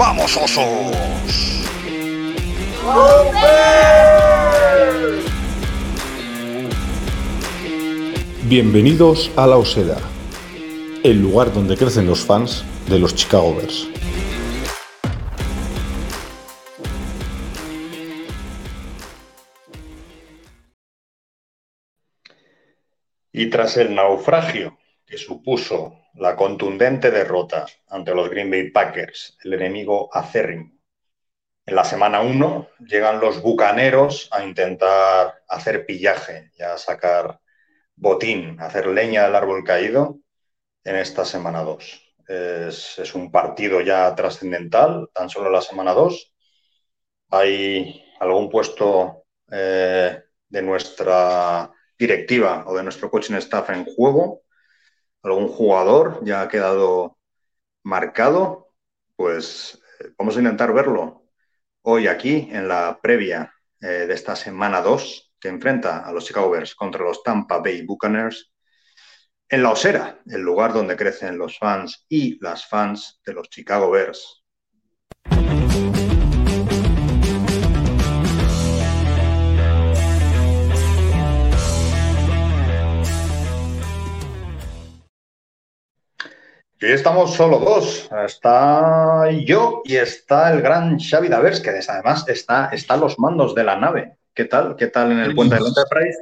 ¡Vamos, osos! Bienvenidos a La Osera, el lugar donde crecen los fans de los Chicago Bears. Y tras el naufragio que supuso la contundente derrota ante los Green Bay Packers, el enemigo acérrimo, en la semana 1 llegan los bucaneros a intentar hacer pillaje y a sacar botín, hacer leña del árbol caído en esta semana 2. Es, un partido ya trascendental, tan solo la semana 2. Hay algún puesto eh, de nuestra directiva o de nuestro coaching staff en juego, algún jugador ya ha quedado marcado, pues eh, vamos a intentar verlo hoy aquí en la previa eh, de esta semana 2 que enfrenta a los Chicago Bears contra los Tampa Bay Buccaneers en la Osera, el lugar donde crecen los fans y las fans de los Chicago Bears. Hoy estamos solo dos. Está yo y está el gran Xavi Davers, que además está, está a los mandos de la nave. ¿Qué tal? ¿Qué tal en el puente del Enterprise?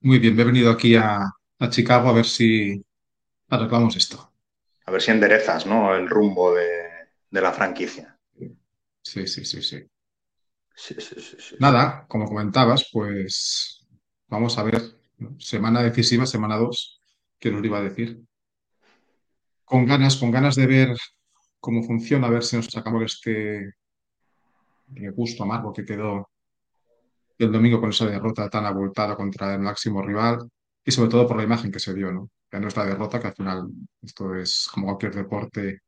Muy bien, bienvenido aquí a, a, Chicago a ver si arreglamos esto. A ver si enderezas ¿no? el rumbo de, de la franquicia. Sí, sí, sí, sí. Sí, sí, sí, sí. Nada, como comentabas, pues vamos a ver. Semana decisiva, semana 2. ¿Qué nos iba a decir? Con ganas, con ganas de ver cómo funciona, a ver si nos sacamos este gusto amargo que quedó el domingo con esa derrota tan abultada contra el máximo rival y sobre todo por la imagen que se dio, ¿no? Ya no es la derrota, que al final esto es como cualquier deporte,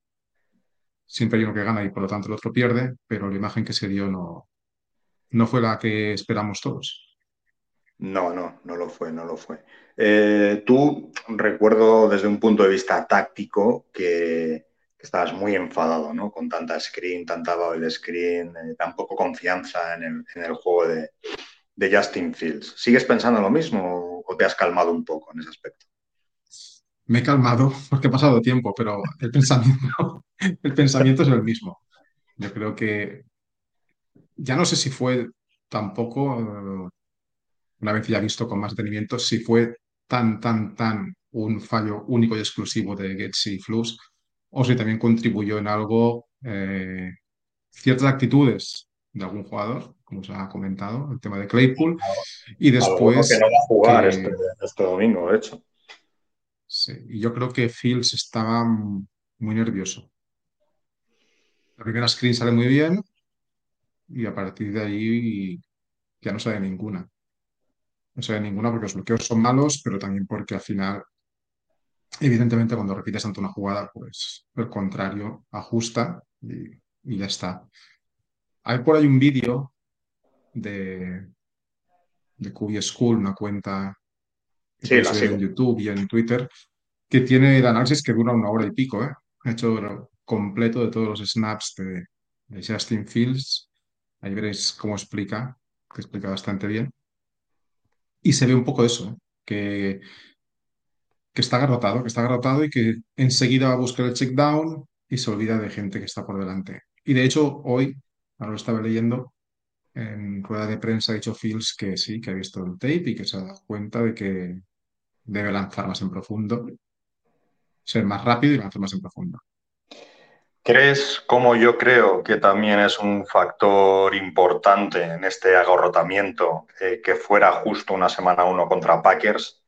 siempre hay uno que gana y por lo tanto el otro pierde, pero la imagen que se dio no, no fue la que esperamos todos. No, no, no lo fue, no lo fue. Eh, tú recuerdo desde un punto de vista táctico que, estabas muy enfadado, ¿no? Con tanta screen, tanta bubble screen, eh, tan poco confianza en el, juego de, Justin Fields. ¿Sigues pensando lo mismo o te has calmado un poco en ese aspecto? Me he calmado porque ha pasado tiempo, pero el pensamiento, el pensamiento es el mismo. Yo creo que ya no sé si fue tampoco una vez ya visto con más detenimiento, si fue tan, tan, tan un fallo único y exclusivo de Getsi y Flux, o si también contribuyó en algo eh, ciertas actitudes de algún jugador, como se ha comentado, el tema de Claypool, y después... que no va a jugar que, este, este, domingo, de hecho. Sí, y yo creo que Fields estaba muy nervioso. La primera screen sale muy bien y a partir de ahí ya no sale ninguna. No se ve ninguna porque los bloqueos son malos, pero también porque al final, evidentemente, cuando repites ante una jugada, pues el contrario ajusta y, y ya está. Hay por ahí un vídeo de, de QB School, una cuenta sí, en YouTube y en Twitter, que tiene el análisis que dura una hora y pico, ¿eh? Ha hecho completo de todos los snaps de, de Justin Fields. Ahí veréis cómo explica, que explica bastante bien. Y se ve un poco eso, que, que está agarrotado, que está agarrotado y que enseguida va a buscar el check down y se olvida de gente que está por delante. Y de hecho, hoy, ahora lo estaba leyendo, en rueda de prensa ha dicho Fields que sí, que ha visto el tape y que se ha dado cuenta de que debe lanzar más en profundo, ser más rápido y lanzar más en profundo. ¿Crees, como yo creo, que también es un factor importante en este agarrotamiento eh, que fuera justo una semana uno contra Packers?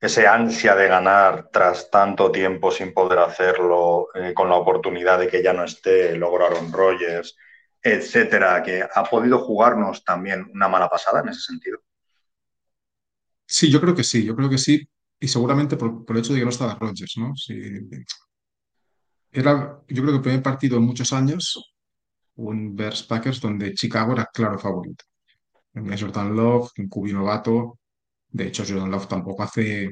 Ese ansia de ganar tras tanto tiempo sin poder hacerlo, eh, con la oportunidad de que ya no esté, lograron Rogers, etcétera, que ha podido jugarnos también una mala pasada en ese sentido. Sí, yo creo que sí, yo creo que sí, y seguramente por, por el hecho de que no estaba Rogers, ¿no? Sí, era, yo creo que el primer partido en muchos años, un Bears Packers, donde Chicago era claro favorito. En Jordan Love, novato. De hecho, Jordan Love tampoco hace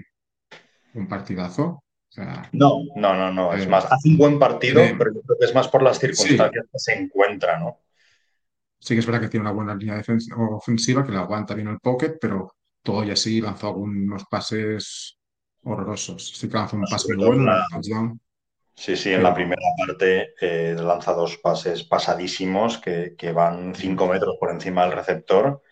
un partidazo. sea, No, no, no, no. Es Eh, más, hace un buen partido, pero yo creo que es más por las Sí. circunstancias que se encuentra, ¿no? sí que es verdad que tiene una buena línea ofensiva, que le aguanta bien el pocket, pero todo y así lanzó algunos pases horrorosos. Sí que lanzó un pase muy bueno, la- touchdown. Sí, sí, en la primera parte eh, lanza dos pases pasadísimos que, que van cinco metros por encima del receptor,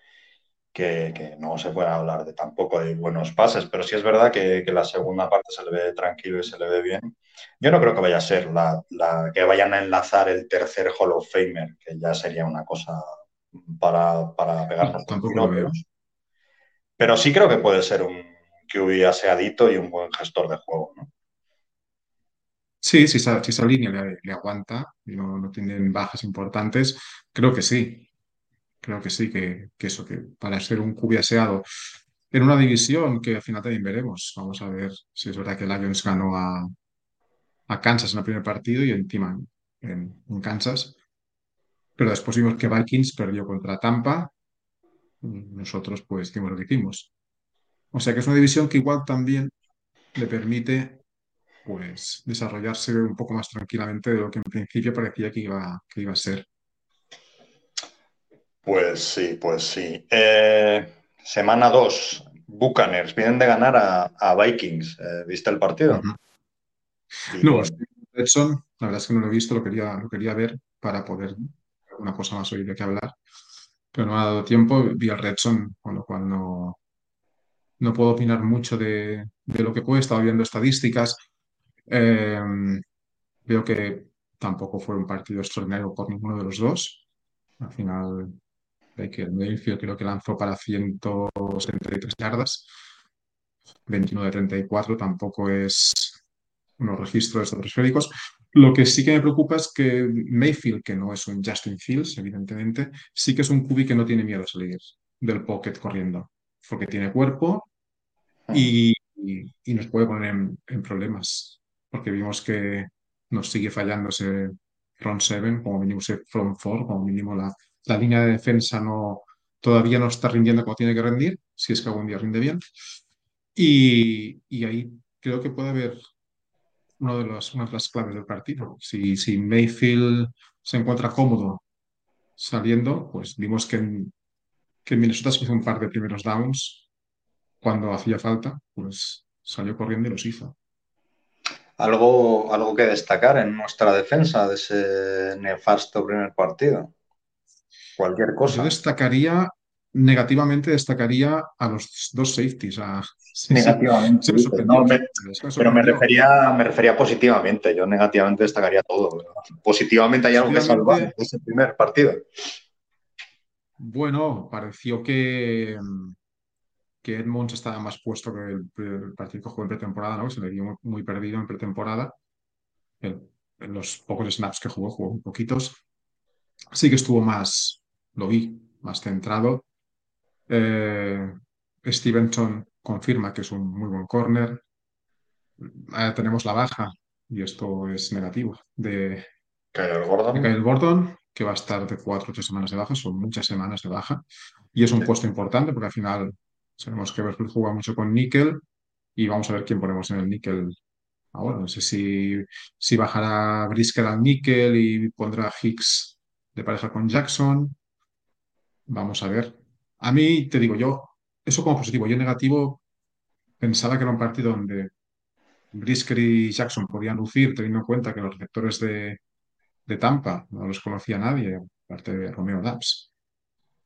que, que no se puede hablar de tampoco de buenos pases, pero sí es verdad que, que la segunda parte se le ve tranquilo y se le ve bien. Yo no creo que vaya a ser la, la- que vayan a enlazar el tercer Hall of Famer, que ya sería una cosa para, para pegarnos No, pero, pero sí creo que puede ser un QB aseadito y un buen gestor de juego, ¿no? Sí, si esa, línea le, aguanta y no, no tienen bajas importantes, creo que sí. Creo que sí, que, que eso, que para ser un QB aseado en una división que al final también veremos. Vamos a ver si es verdad que Lions ganó a, a Kansas en el primer partido y encima en, en Kansas. Pero después vimos que Vikings perdió contra Tampa nosotros pues hicimos lo que hicimos. O sea que es una división que igual también le permite pues desarrollarse un poco más tranquilamente de lo que en principio parecía que iba, que iba a ser. Pues sí, pues sí. Eh, semana 2, Buccaneers, vienen de ganar a, a Vikings. Eh, ¿viste el partido? Ujú. Y No, Edson, la verdad es que no lo he visto, lo quería, lo quería ver para poder alguna cosa más hoy de qué hablar, pero no me ha dado tiempo, vi el Redson, con lo cual no, no puedo opinar mucho de, de lo que puede, estaba viendo estadísticas, Eh, veo que tampoco fue un partido extraordinario por ninguno de los dos, al final Baker Mayfield creo que lanzó para 173 yardas, 21 de 34 tampoco es unos registros estratosféricos. Lo que sí que me preocupa es que Mayfield, que no es un Justin Fields, evidentemente, sí que es un QB que no tiene miedo a salir del pocket corriendo, porque tiene cuerpo y, y- nos puede poner en, en problemas, porque vimos que nos sigue fallando ese front seven, como mínimo ese front four, como mínimo la, la línea de defensa no, todavía no está rindiendo como tiene que rendir, si es que algún día rinde bien. Y, y ahí creo que puede haber uno de los, una de las claves del partido. Si, si Mayfield se encuentra cómodo saliendo, pues vimos que en, que en Minnesota se hizo un par de primeros downs cuando hacía falta, pues salió corriendo y los hizo. Algo, algo que destacar en nuestra defensa de ese nefasto primer partido. Cualquier Yo cosa. destacaría, negativamente destacaría a los dos safeties. A, sí, sí, Negativamente. no, me- pero me refería, me refería positivamente. Yo negativamente destacaría todo. Positivamente hay algo que salvar de ese primer partido. Bueno, pareció que, que Edmonds estaba más puesto que el, partido que jugó en pretemporada, ¿no? Se le vio muy, muy perdido en pretemporada. En, en los pocos snaps que jugó, jugó muy poquitos. Sí que estuvo más, lo vi, más centrado. Eh, Stevenson confirma que es un muy buen corner. Eh, tenemos la baja, y esto es negativo, de, Kyle de Gordon. Kyle Gordon, que va a estar de cuatro o tres semanas de baja, son muchas semanas de baja, y es un Sí. puesto importante porque al final sabemos que Berkeley juega mucho con níquel y vamos a ver quién ponemos en el níquel ahora. No sé si, si bajará Brisker al níquel y pondrá Hicks de pareja con Jackson. Vamos a ver. A mí, te digo yo, eso como positivo. Yo negativo pensaba que era un partido donde Brisker y Jackson podían lucir, teniendo en cuenta que los receptores de, de Tampa no los conocía nadie, aparte de Romeo Dubs,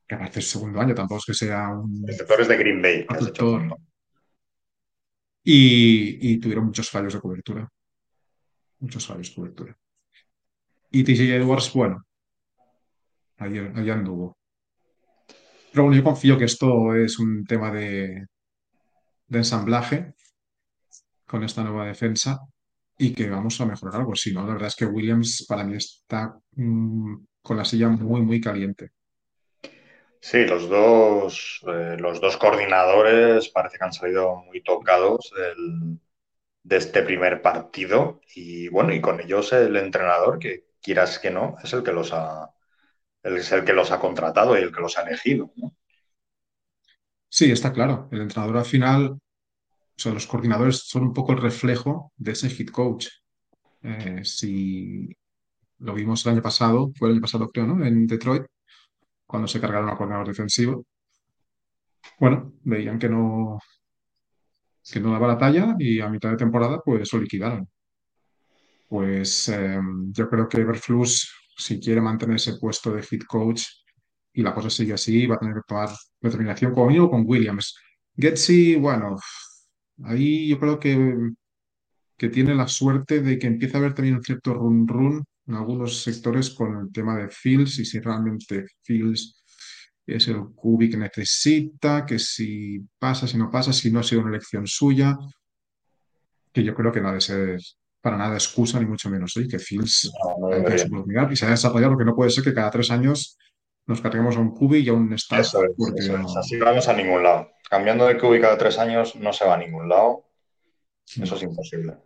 que aparte es segundo año, tampoco es que sea un Receptores de Green Bay. receptor. Y, y tuvieron muchos fallos de cobertura. Muchos fallos de cobertura. Y TJ Edwards, bueno, ahí, ahí anduvo. Pero bueno, yo confío que esto es un tema de, de ensamblaje con esta nueva defensa y que vamos a mejorar algo. Si no, la verdad es que Williams para mí está mm, con la silla muy, muy caliente. Sí, los dos, eh, los dos coordinadores parece que han salido muy tocados de este primer partido y bueno, y con ellos el entrenador, que quieras que no, es el que los ha, es el que los ha contratado y el que los ha elegido. Sí, está claro. El entrenador al final o sea, los coordinadores son un poco el reflejo de ese head coach. Eh, si lo vimos el año pasado, fue el año pasado creo, ¿no? En Detroit, cuando se cargaron a coordinador defensivo. Bueno, veían que no, que no daba la talla y a mitad de temporada pues lo liquidaron. Pues eh, yo creo que Everflux, si quiere mantener ese puesto de head coach y la cosa sigue así, va a tener que tomar determinación como mínimo con Williams. Getsy, bueno, ahí yo creo que, que tiene la suerte de que empieza a haber también un cierto run run en algunos sectores con el tema de Fields y si realmente Fields es el QB que necesita, que si pasa, si no pasa, si no ha sido una elección suya, que yo creo que no ha de ser para nada excusa, ni mucho menos, ¿eh? que Fields No, no su oportunidad y se ha desarrollado, porque no puede ser que cada tres años nos carguemos a un QB y a un staff, Eso es, porque es. Así no vamos a ningún lado. Cambiando de QB cada tres años no se va a ningún lado. Eso es imposible.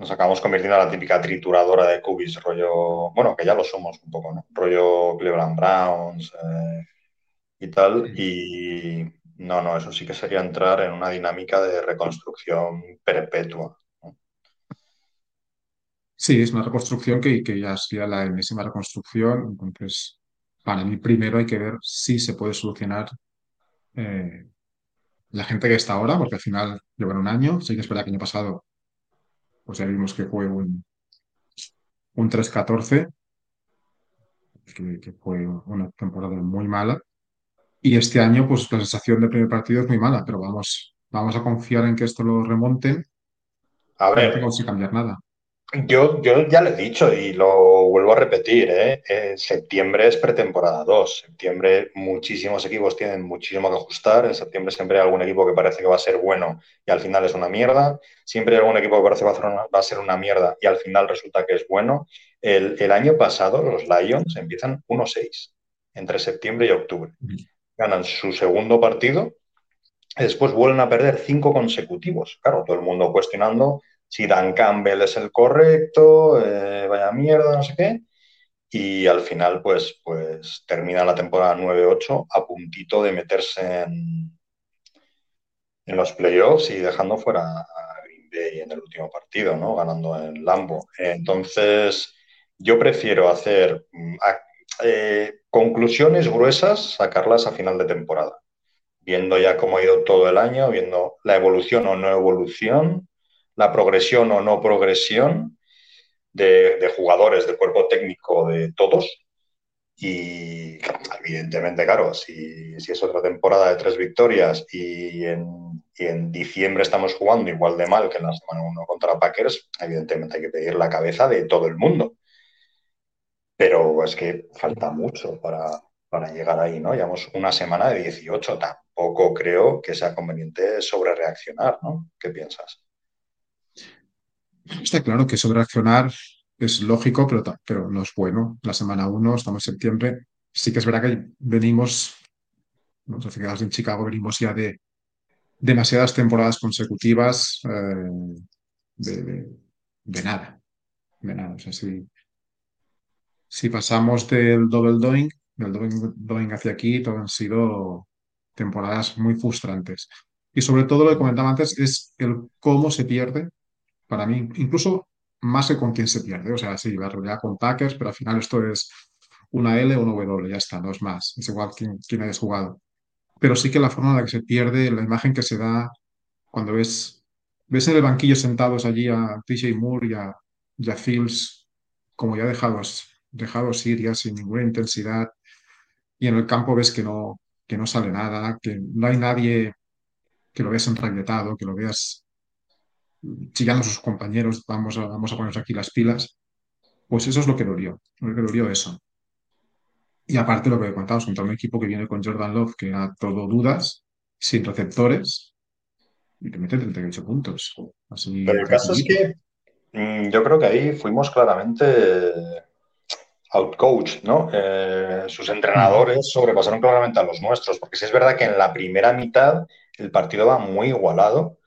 Nos acabamos convirtiendo en la típica trituradora de QBs, rollo, bueno, que ya lo somos un poco, ¿no? Rollo Cleveland Browns eh, y tal. Y no, no, eso sí que sería entrar en una dinámica de reconstrucción perpetua. Sí, es una reconstrucción que, que ya sería la enésima reconstrucción. Entonces, para mí primero hay que ver si se puede solucionar eh, la gente que está ahora, porque al final llevan un año. Sí que es verdad que el año pasado, pues ya vimos que fue un, un 3-14, que, que fue una temporada muy mala. Y este año, pues la sensación del primer partido es muy mala, pero vamos, vamos a confiar en que esto lo remonten. A No ver, tengo que cambiar nada. Yo, yo ya lo he dicho y lo vuelvo a repetir, ¿eh? Eh, septiembre es pretemporada 2. Septiembre muchísimos equipos tienen muchísimo que ajustar. En septiembre siempre hay algún equipo que parece que va a ser bueno y al final es una mierda. Siempre hay algún equipo que parece que va a, hacer una- va a ser una mierda y al final resulta que es bueno. El, el año pasado los Lions empiezan 1-6 entre septiembre y octubre. Ganan su segundo partido después vuelven a perder cinco consecutivos. Claro, todo el mundo cuestionando si Dan Campbell es el correcto, eh, vaya mierda, no sé qué. Y al final, pues, pues termina la temporada 9-8 a puntito de meterse en, en los playoffs y dejando fuera a Green Bay en el último partido, ¿no? Ganando en Lambo. Entonces, yo prefiero hacer mm, eh, conclusiones gruesas, sacarlas a final de temporada. Viendo ya cómo ha ido todo el año, viendo la evolución o no evolución, la progresión o no progresión de, de jugadores, del cuerpo técnico, de todos. Y evidentemente, claro, si, es otra temporada de tres victorias y en, diciembre estamos jugando igual de mal que en la semana 1 contra Packers, evidentemente hay que pedir la cabeza de todo el mundo. Pero es que falta mucho para, para llegar ahí, ¿no? Llevamos una semana de 18, tampoco creo que sea conveniente sobre reaccionar, ¿no? ¿Qué piensas? Está claro que sobre reaccionar es lógico, pero, pero no es bueno. La semana 1, estamos en septiembre. Sí que es verdad que venimos, los aficionados en Chicago, venimos ya de demasiadas temporadas consecutivas eh, de, de- nada. De nada. O sea, si, si pasamos del double doing, del double doing hacia aquí, todo han sido temporadas muy frustrantes. Y sobre todo lo que comentaba antes es el cómo se pierde para mí, incluso más que con quién se pierde. O sea, sí, va a realidad con Packers, pero al final esto es una L o una W, ya está, no es más. Es igual quién, quién hayas jugado. Pero sí que la forma en la que se pierde, la imagen que se da cuando ves, ves en el banquillo sentados allí a TJ Moore y a, y Fields, como ya dejados, dejados ir ya sin ninguna intensidad, y en el campo ves que no, que no sale nada, que no hay nadie que lo veas enrabietado, que lo veas chillando a sus compañeros, vamos a, vamos a ponernos aquí las pilas, pues eso es lo que dolió, lo que dolió eso. Y aparte lo que contamos contra un equipo que viene con Jordan Love, que era todo dudas, sin receptores, y te mete 38 puntos. Así, Pero el caso es que mm, yo creo que ahí fuimos claramente outcoach, ¿no? Eh, sus entrenadores sobrepasaron claramente a los nuestros, porque sí es verdad que en la primera mitad el partido va muy igualado.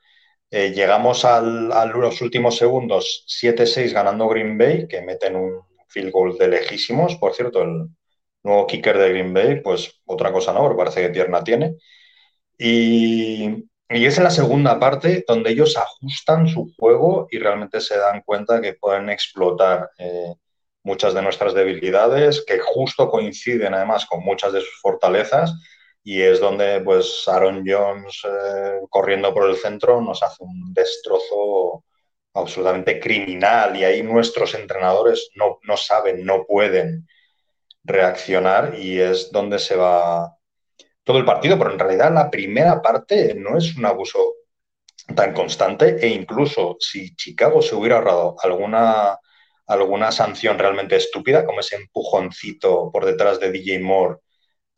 Eh, llegamos al, a los últimos segundos 7-6 ganando Green Bay, que meten un field goal de lejísimos, por cierto, el nuevo kicker de Green Bay, pues otra cosa no, pero parece que pierna tiene. Y, Y es en la segunda parte donde ellos ajustan su juego y realmente se dan cuenta que pueden explotar eh, muchas de nuestras debilidades, que justo coinciden además con muchas de sus fortalezas, y es donde pues Aaron Jones eh, corriendo por el centro nos hace un destrozo absolutamente criminal. Y ahí nuestros entrenadores no, no saben, no pueden reaccionar y es donde se va todo el partido, pero en realidad la primera parte no es un abuso tan constante e incluso si Chicago se hubiera ahorrado alguna, alguna sanción realmente estúpida, como ese empujoncito por detrás de DJ Moore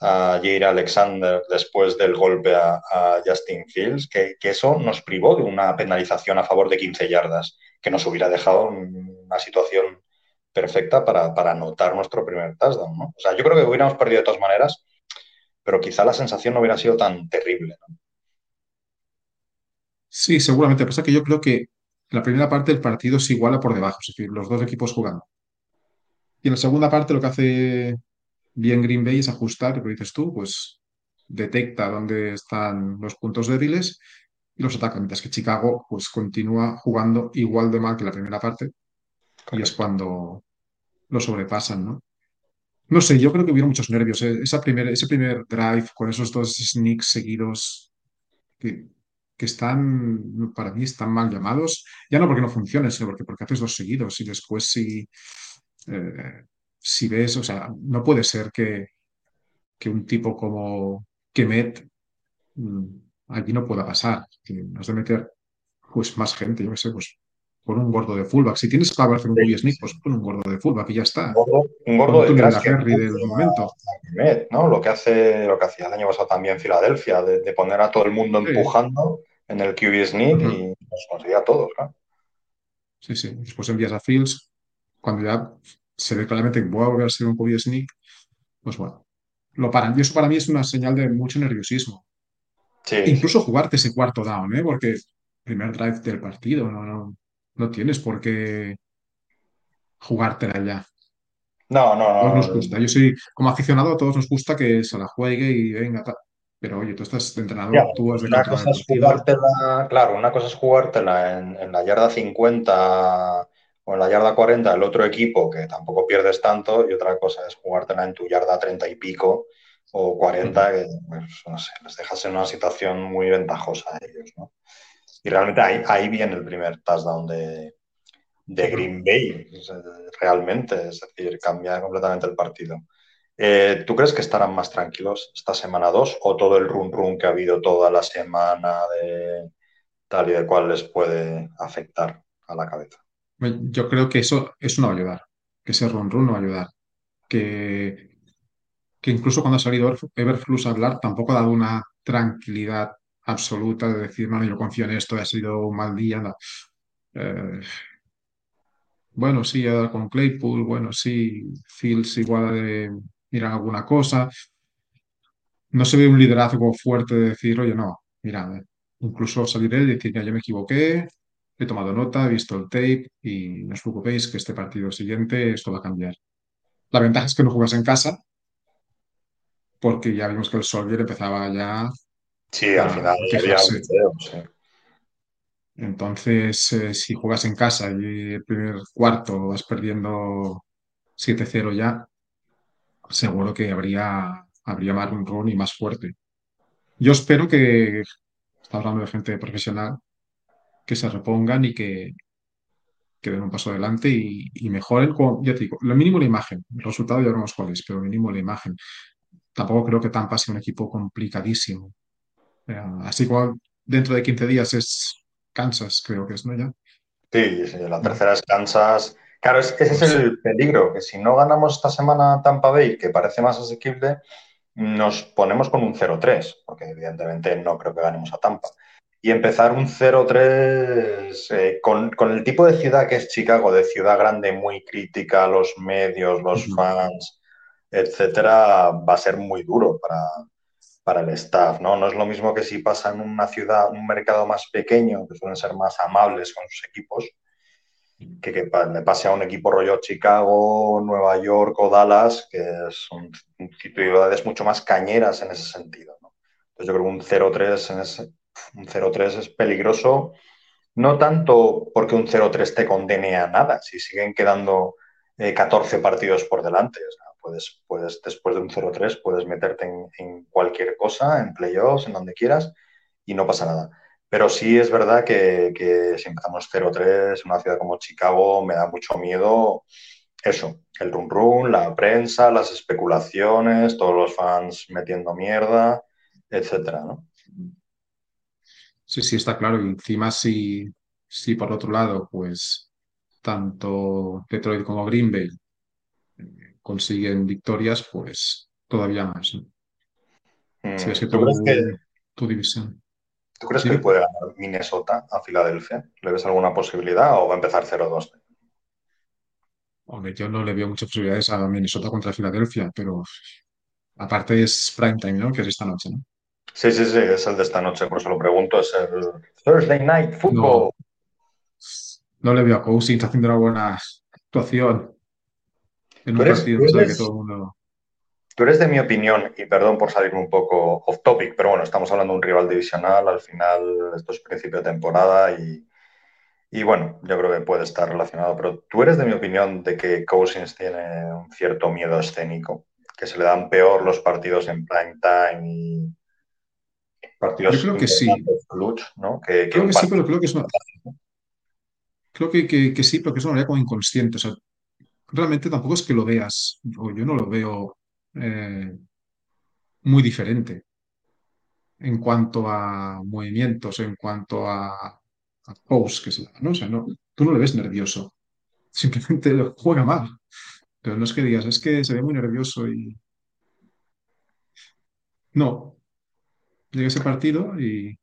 a Jair Alexander después del golpe a, Justin Fields, que, eso nos privó de una penalización a favor de 15 yardas, que nos hubiera dejado una situación perfecta para, para anotar nuestro primer touchdown. ¿no? O sea, yo creo que hubiéramos perdido de todas maneras, pero quizá la sensación no hubiera sido tan terrible. Sí, seguramente. Pasa que yo creo que la primera parte del partido se iguala por debajo, es decir, los dos equipos jugando. Y en la segunda parte lo que hace bien Green Bay es ajustar, lo dices tú, pues detecta dónde están los puntos débiles y los ataca, mientras que Chicago pues continúa jugando igual de mal que la primera parte y es cuando lo sobrepasan, ¿no? No sé, yo creo que hubiera muchos nervios. ¿eh? Esa primer, ese primer drive con esos dos sneaks seguidos que, que están, para mí, están mal llamados. Ya no porque no funcionen, sino porque, porque haces dos seguidos y después si, eh, si ves, o sea, no puede ser que, que un tipo como Kemet mm, allí no pueda pasar. Has de meter pues más gente, yo qué sé, pues con un gordo de fullback. Si tienes para hacer un sí, sneak, pues pon un gordo de fullback y ya está. Un gordo, de la del momento. ¿no? Lo que hace, lo que hacía el año pasado también Filadelfia, de, de, poner a todo el mundo empujando en el QB sneak uh -huh. y nos conseguía a todos, ¿no? Sí, sí. Después envías a Fields, cuando ya se ve claramente que voy a volver a ser un QB sneak, pues bueno, lo paran. Y eso para mí es una señal de mucho nerviosismo. Sí, Incluso jugarte ese cuarto down, ¿eh? Porque primer drive del partido, no, no, no tienes por qué jugártela ya. No, no, no. A todos nos gusta. Yo soy, como aficionado, a todos nos gusta que se la juegue y venga, tal. Pero oye, tú estás de entrenador, Ya, tú has de una cosa es jugártela, claro, una cosa es jugártela en, en la yarda 50 o en la yarda 40 del otro equipo, que tampoco pierdes tanto, y otra cosa es jugártela en tu yarda 30 y pico o 40, que pues, no sé, les dejas en una situación muy ventajosa a ellos, ¿no? Y realmente ahí, ahí viene el primer touchdown de, de Green Bay, realmente, es decir, cambia completamente el partido. Eh, ¿Tú crees que estarán más tranquilos esta semana 2 o todo el run run que ha habido toda la semana de tal y de cual les puede afectar a la cabeza? Yo creo que eso, eso no va a ayudar, que ese run run no va a ayudar, que, que incluso cuando ha salido Everflux a hablar tampoco ha dado una tranquilidad absoluta de decir, no, yo confío en esto, ha sido un mal día. Eh, bueno, sí, ha con Claypool, bueno, sí, Fields igual de mirar alguna cosa. No se ve un liderazgo fuerte de decir, oye, no, mira, incluso salir él y decir, ya, yo me equivoqué, he tomado nota, he visto el tape y no os preocupéis que este partido siguiente esto va a cambiar. La ventaja es que no juegas en casa, porque ya vimos que el Soldier empezaba ya Sí, al final quejarse. Entonces, eh, si juegas en casa y el primer cuarto vas perdiendo 7-0 ya, seguro que habría, habría más un run y más fuerte. Yo espero que, estamos hablando de gente profesional, que se repongan y que, que den un paso adelante y, y mejoren, ya te digo, lo mínimo la imagen. El resultado ya veremos cuál es, pero lo mínimo la imagen. Tampoco creo que Tampa sea un equipo complicadísimo. Eh, así como dentro de 15 días es Kansas, creo que es, ¿no? Ya. Sí, sí, la Mm. tercera es Kansas. Claro, es- ese es el peligro, que si no ganamos esta semana Tampa Bay, que parece más asequible, nos ponemos con un 0-3, porque evidentemente no creo que ganemos a Tampa. Y empezar un 0-3 eh, con, con el tipo de ciudad que es Chicago, de ciudad grande, muy crítica, los medios, los fans, etcétera, va a ser muy duro para, para el staff, ¿no? No es lo mismo que si pasa en una ciudad, un mercado más pequeño, que suelen ser más amables con sus equipos, que, que le pase a un equipo rollo Chicago, Nueva York o Dallas, que son ciudades mucho más cañeras en ese sentido, ¿no? Entonces yo creo que un 0-3 en ese- un 0-3 es peligroso, no tanto porque un 0-3 te condene a nada, si siguen quedando 14 partidos por delante. O sea, puedes, puedes, después de un 0-3, puedes meterte en, en, cualquier cosa, en playoffs, en donde quieras, y no pasa nada. Pero sí es verdad que, que si empezamos 0-3 en una ciudad como Chicago, me da mucho miedo eso, el run run, la prensa, las especulaciones, todos los fans metiendo mierda, etcétera, ¿no? Sí, sí, está claro. Y encima, si, si por otro lado, pues tanto Detroit como Green Bay eh, consiguen victorias, pues todavía más. ¿no? Mm, Si es que ¿Tú tu, crees que, tu división. tú crees que puede ganar Minnesota a Filadelfia? ¿Le ves alguna posibilidad o va a empezar 0-2? Hombre, yo no le veo muchas posibilidades a Minnesota contra Filadelfia, pero aparte es prime time, ¿no? Que es esta noche, ¿no? Sí, sí, sí, es el de esta noche, por eso lo pregunto, es el Thursday Night Football. No, no le veo a Cousins haciendo una buena actuación en Tú un eres, partido tú que eres- todo el mundo. tú eres de mi opinión, y perdón por salir un poco off topic, pero bueno, estamos hablando de un rival divisional, al final esto es principio de temporada y, y bueno, yo creo que puede estar relacionado, pero tú eres de mi opinión de que Cousins tiene un cierto miedo escénico, que se le dan peor los partidos en prime time y Yo partidos creo que sí, importantes, clutch, ¿no? Que, que creo que sí, pero creo que es una, creo que, que, que sí, pero que es una manera como inconsciente. O sea, realmente tampoco es que lo veas, o yo no lo veo eh, muy diferente en cuanto a movimientos, en cuanto a, a posts que se da, ¿no? O sea, no, tú no le ves nervioso, simplemente lo juega mal. Pero no es que digas, es que se ve muy nervioso y no, llega ese partido y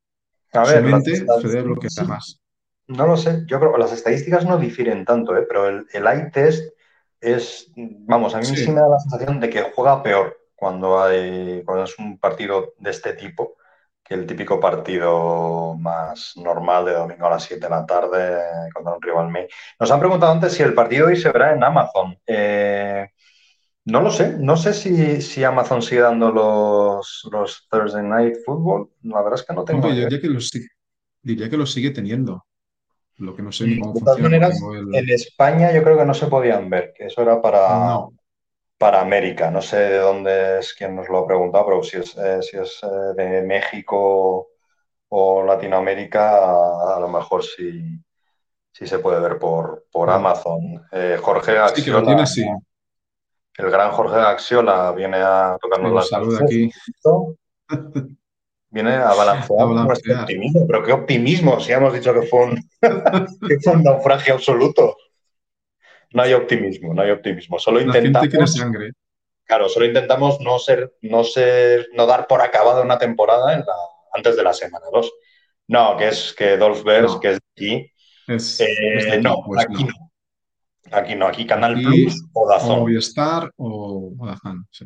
A su ver, las mente se debe bloquear estadísticas, más. no lo sé, yo creo que las estadísticas no difieren tanto, ¿eh? Pero el, el eye test es, vamos, a mí sí me Sí, da la sensación de que juega peor cuando hay, cuando es un partido de este tipo que el típico partido más normal de domingo a las 7 de la tarde contra un rival May. Nos han preguntado antes si el partido hoy se verá en Amazon. Eh, no lo sé, no sé si, si Amazon sigue dando los, los Thursday Night Football. La verdad es que no tengo hombre, yo diría que lo, sig- diría que lo sigue teniendo. Lo que no sé ni cómo De todas funciona, maneras, el... en España yo creo que no se podían ver, que eso era para, No, para América. No sé de dónde es quien nos lo ha preguntado, pero si es, eh, si es eh, de México o Latinoamérica, a, a lo mejor sí, sí se puede ver por, por no. Amazon. Eh, Jorge Sí, que lo Axiola, tiene, sí. El gran Jorge Axiola, viene a tocarnos las un aquí viene a a balancear balancear. optimismo. Pero qué optimismo, si hemos dicho que fue un, que fue un naufragio absoluto. No hay optimismo, no hay optimismo. Solo La gente quiere intentamos, sangre. claro, solo intentamos no ser, no ser, no dar por acabada una temporada en la, antes de la semana 2. No, que es que Dolph Bears, No, que es aquí. es, Eh, no, aquí no. Aquí no, aquí Canal Plus o o Dazón. Movistar o Vodafone. Sí.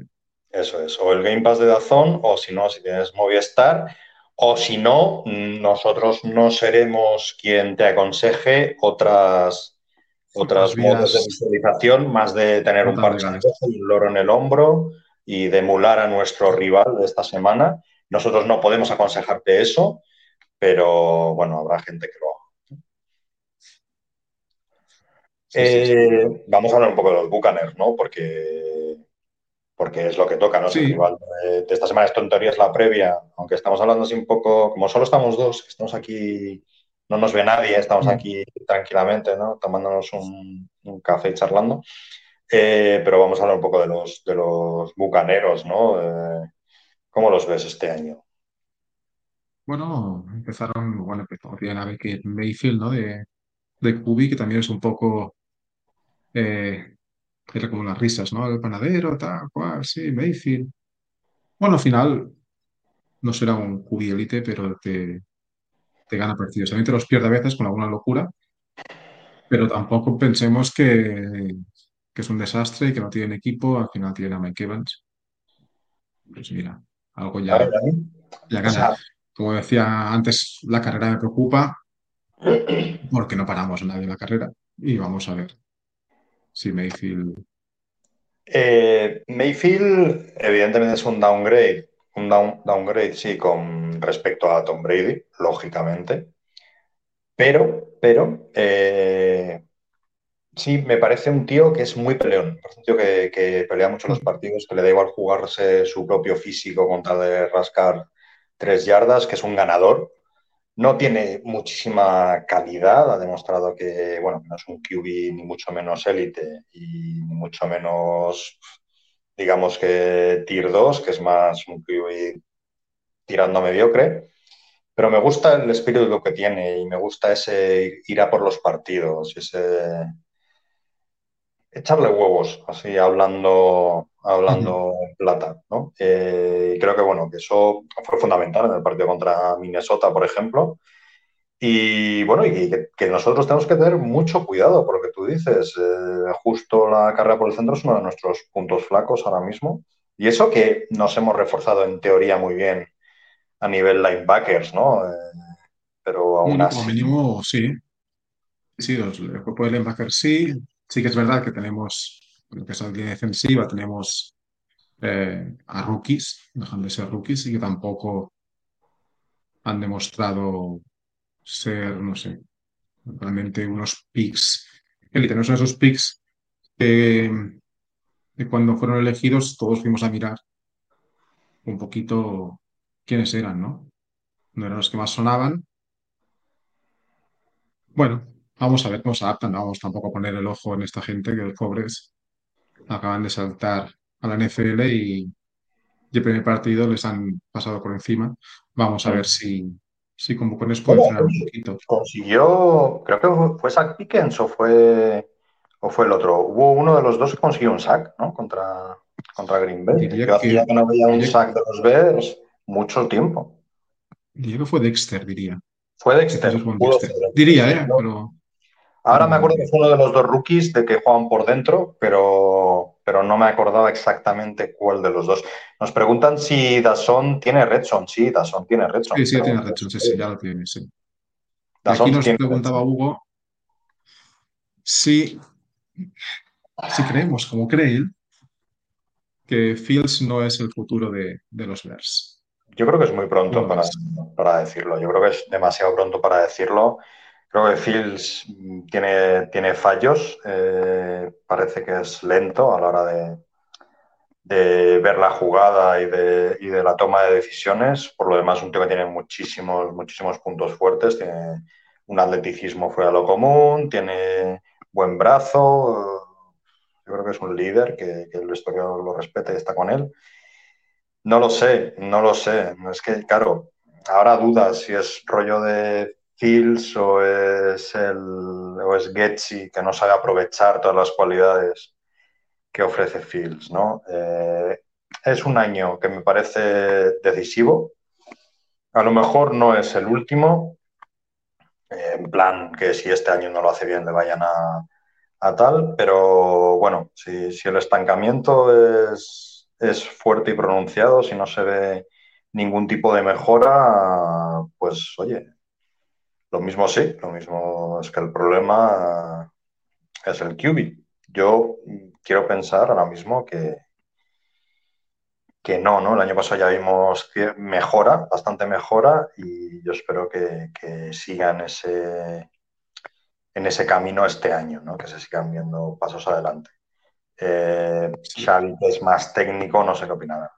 Eso es, o el Game Pass de Dazón, o si no, si tienes Movistar, o si no, nosotros no seremos quien te aconseje otras, Otras modos de visualización, más de tener un parche y un loro en el hombro y de emular a nuestro rival de esta semana. Nosotros no podemos aconsejarte eso, pero bueno, habrá gente que lo haga. Sí, sí, sí. Eh, vamos a hablar un poco de los Buccaneers, ¿no? Porque, porque es lo que toca, ¿no? Sí, rival de, de esta semana. Esto en teoría es la previa, aunque estamos hablando así un poco, como solo estamos dos, estamos aquí, no nos ve nadie, estamos mm, aquí tranquilamente, ¿no? Tomándonos un, un café y charlando. Eh, pero vamos a hablar un poco de los, de los bucaneros, ¿no? Eh, ¿cómo los ves este año? bueno, empezaron, bueno, empezó bien a ver que Mayfield, ¿no? De, de QB, que también es un poco, eh, era como las risas, ¿no? El panadero, tal cual, sí, Mayfield. Bueno, al final no será un QB elite, pero te, te gana partidos. También te los pierde a veces con alguna locura, pero tampoco pensemos que, que es un desastre y que no tienen equipo. Al final tienen a Mike Evans. Pues mira, algo ver, ya, o gana. sea, Como decía antes, la carrera me preocupa porque no paramos nadie en la carrera. Y vamos a ver si Mayfield. eh, Mayfield, evidentemente es un downgrade, un down- downgrade, sí, con respecto a Tom Brady, lógicamente. Pero, pero, eh, sí, me parece un tío que es muy peleón. un tío que, pelea mucho los partidos, que le da igual jugarse su propio físico contra de rascar tres yardas, que es un ganador. No tiene muchísima calidad, ha demostrado que, bueno, no es un QB ni mucho menos élite y ni mucho menos, digamos que Tier 2, que es más un QB tirando mediocre. Pero me gusta el espíritu que tiene y me gusta ese ir a por los partidos ese echarle huevos, así hablando, hablando en plata, ¿no? Eh, y creo que bueno, que eso fue fundamental en el partido contra Minnesota, por ejemplo. Y bueno, y que, nosotros tenemos que tener mucho cuidado por lo que tú dices. Eh, justo la carrera por el centro es uno de nuestros puntos flacos ahora mismo. Y eso que nos hemos reforzado en teoría muy bien a nivel linebackers, ¿no? Eh, pero aún así. Como mínimo, sí. Sí, el cuerpo de linebackers sí. Sí que es verdad que tenemos, lo que es la línea defensiva, tenemos eh, a rookies, dejan de ser rookies, y que tampoco han demostrado ser, no sé, realmente unos picks élite. No son esos picks que, que cuando fueron elegidos todos fuimos a mirar un poquito quiénes eran, ¿no? No eran los que más sonaban. Bueno, vamos a ver cómo se adaptan. No vamos tampoco a poner el ojo en esta gente que los pobres acaban de saltar a la NFL y, el primer partido les han pasado por encima. Vamos a ver si, si como con eso puede frenar un poquito. Consiguió, creo que fue Zach Pickens o fue, o fue el otro. Hubo uno de los dos que consiguió un sack, ¿no? Contra, contra Green Bay. Yo hacía que no veía un sack de los Bears mucho tiempo. Diría que fue Dexter, diría. Fue Dexter. Diría, ¿eh? Pero... Ahora me acuerdo que fue uno de los dos rookies de que juegan por dentro, pero, pero no me acordaba exactamente cuál de los dos. Nos preguntan si Dazón tiene Redson. Sí, Dazón tiene Redson. Sí, sí, tiene Redson, sí, sí, ya lo tiene, sí. Aquí nos preguntaba Hugo si, si creemos, como cree él, que Fields no es el futuro de, los Bears? Yo creo que es muy pronto para, para, decirlo. Yo creo que es demasiado pronto para decirlo. Creo que Fields tiene, tiene fallos. Eh, parece que es lento a la hora de, ver la jugada y de, y de, la toma de decisiones. Por lo demás, un tío que tiene muchísimos, muchísimos puntos fuertes. Tiene un atleticismo fuera de lo común, tiene buen brazo yo creo que es un líder, que, el vestuario lo respete y está con él. No lo sé, no lo sé. Es que, claro, ahora dudas si es rollo de Fields o es, el, o es Getzi, que no sabe aprovechar todas las cualidades que ofrece Fields, ¿no? Eh, es un año que me parece decisivo. A lo mejor no es el último, eh, en plan que si este año no lo hace bien le vayan a, a tal, pero bueno, si, el estancamiento es, es, fuerte y pronunciado, si no se ve ningún tipo de mejora, pues oye, lo mismo sí, lo mismo es que el problema es el QB. Yo quiero pensar ahora mismo que, que no, ¿no? El año pasado ya vimos mejora, bastante mejora, y yo espero que, que sigan ese, en ese camino este año, ¿no? que se sigan viendo pasos adelante. Eh, Xavi, que es más técnico, no sé qué opinará.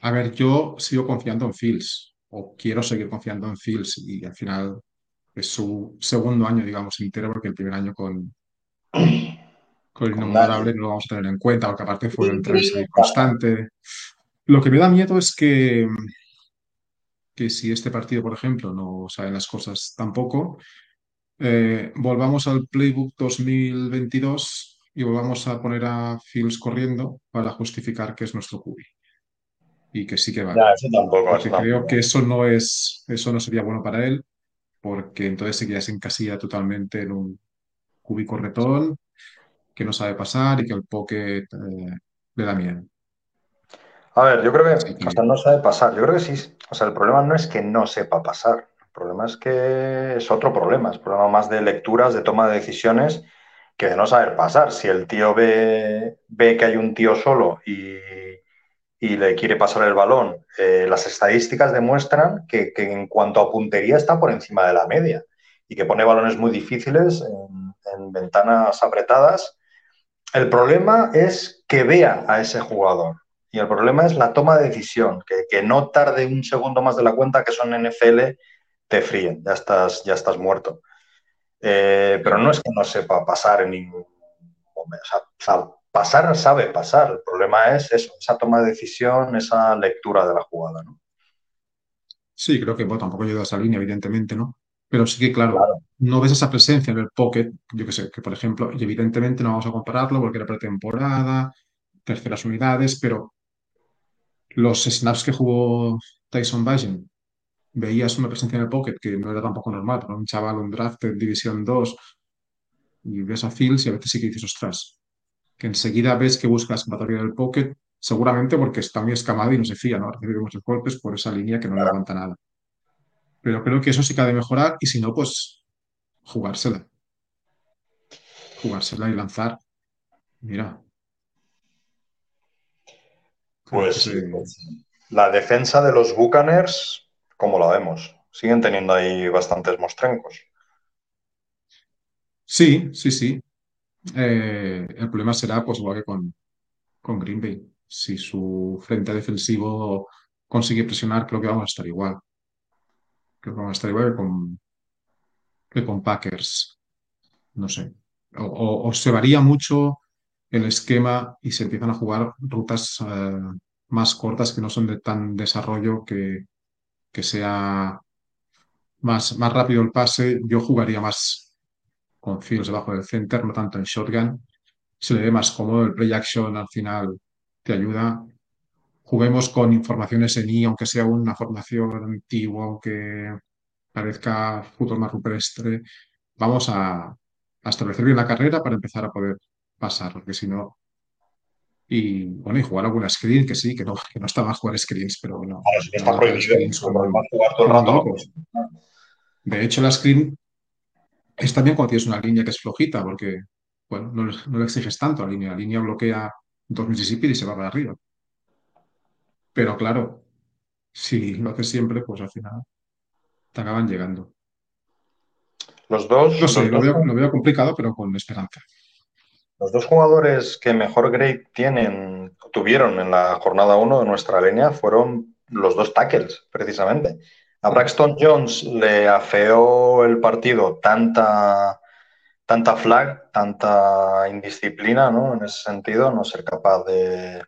A ver, yo sigo confiando en Fields, o quiero seguir confiando en Fields, y al final es su segundo año, digamos, entero, porque el primer año con, con el innombrable no lo vamos a tener en cuenta, porque aparte fue un tren constante. Lo que me da miedo es que, que si este partido, por ejemplo, no saben las cosas tampoco, eh, volvamos al Playbook 2022 y volvamos a poner a Fields corriendo para justificar que es nuestro QB. Y que sí que va. eso tampoco, porque creo que eso no es, eso no sería bueno para él, porque entonces se se encasilla totalmente en un QB corretón, que no sabe pasar y que el poke eh, le da miedo. A ver, yo creo que, no sabe pasar. Yo creo que sí. O sea, el problema no es que no sepa pasar. El problema es que es otro problema, es problema más de lecturas, de toma de decisiones, que de no saber pasar. Si el tío ve, ve que hay un tío solo y, y le quiere pasar el balón, eh, las estadísticas demuestran que, que, en cuanto a puntería está por encima de la media y que pone balones muy difíciles en, en ventanas apretadas. El problema es que vea a ese jugador. Y el problema es la toma de decisión, que, que, no tarde un segundo más de la cuenta, que son NFL, te fríen, ya estás, ya estás muerto. Eh, pero no es que no sepa pasar en ningún momento. O sea, pasar sabe pasar. El problema es eso, esa toma de decisión, esa lectura de la jugada, ¿no? Sí, creo que bueno, tampoco ayuda a esa línea, evidentemente, ¿no? Pero sí que, claro, claro, no ves esa presencia en el pocket, yo que sé, que por ejemplo, y evidentemente no vamos a compararlo porque era pretemporada, terceras unidades, pero los snaps que jugó Tyson Bagent, veías una presencia en el pocket que no era tampoco normal, para un chaval, un draft en División 2, y ves a Fields y a veces sí que dices, ostras, que enseguida ves que busca la escapatoria del pocket, seguramente porque está muy escamado y no se fía, ¿no? Recibe muchos golpes por esa línea que no le aguanta nada. Pero creo que eso sí que ha de mejorar y si no, pues jugársela. Jugársela y lanzar. Mira. Pues sí, la defensa de los Bucaners, ¿cómo la vemos? Siguen teniendo ahí bastantes mostrencos. Sí, sí, sí. Eh, el problema será, pues, igual que con, con Green Bay. Si su frente defensivo consigue presionar, creo que vamos a estar igual. Creo que vamos a estar igual que con, que con Packers. No sé. O, se varía mucho el esquema y se empiezan a jugar rutas eh, más cortas que no son de tan desarrollo que, que sea más, más rápido el pase. Yo jugaría más con Fields debajo del center, no tanto en shotgun. Se le ve más cómodo, el play action al final te ayuda. Juguemos con informaciones en I, aunque sea una formación antigua, aunque parezca fútbol más rupestre. Vamos a, a establecer bien la carrera para empezar a poder pasar, porque si no. Y bueno, y jugar alguna screen, que sí, que no, que no está mal jugar screens, pero bueno. Claro, sí está prohibido. Son, jugar todo el rato. De hecho, la screen está bien cuando tienes una línea que es flojita, porque bueno, no, no le exiges tanto a la línea. La línea bloquea dos Mississippi y se va para arriba. Pero claro, si lo haces siempre, pues al final te acaban llegando. Los dos. No sé, los lo, dos, veo, lo veo complicado, pero con esperanza. Los dos jugadores que mejor grade tienen, tuvieron en la jornada 1 de nuestra línea fueron los dos tackles, precisamente. A Braxton Jones le afeó el partido tanta, tanta flag, tanta indisciplina, ¿no? En ese sentido, no ser capaz de,